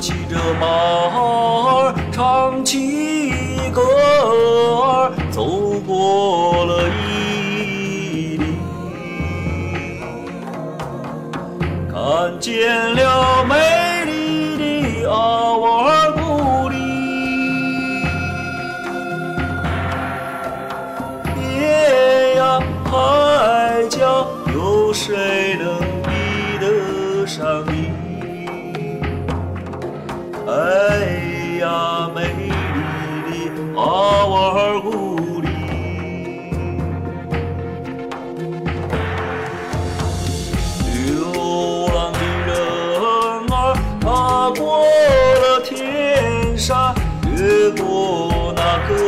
骑着马儿唱起歌儿，走过了一年。看见了美丽的阿瓦尔古丽。天涯海角，有谁能比得上你？的阿瓦尔古里，流浪的人儿踏过了天山，越过那个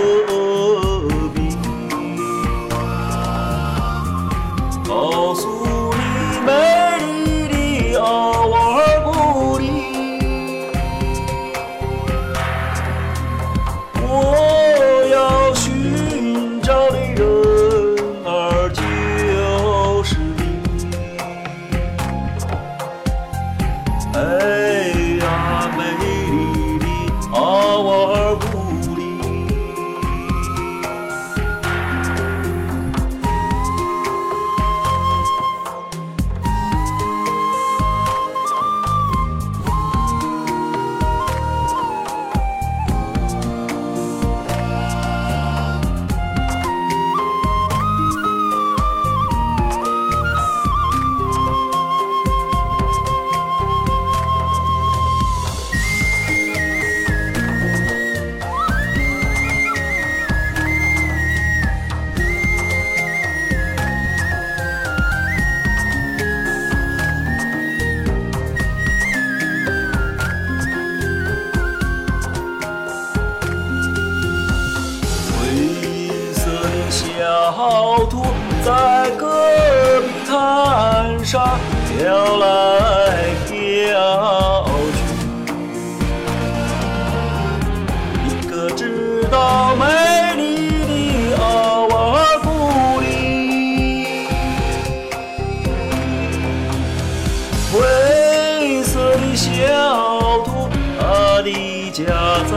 小兔在戈壁滩上飘来飘去，你可知道美丽的阿瓦古里？灰色的小兔，它的家在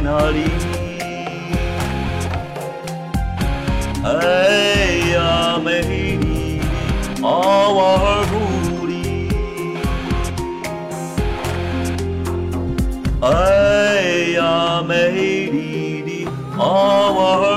哪里？哎呀，美丽的阿瓦尔古丽！哎呀，美丽的阿瓦尔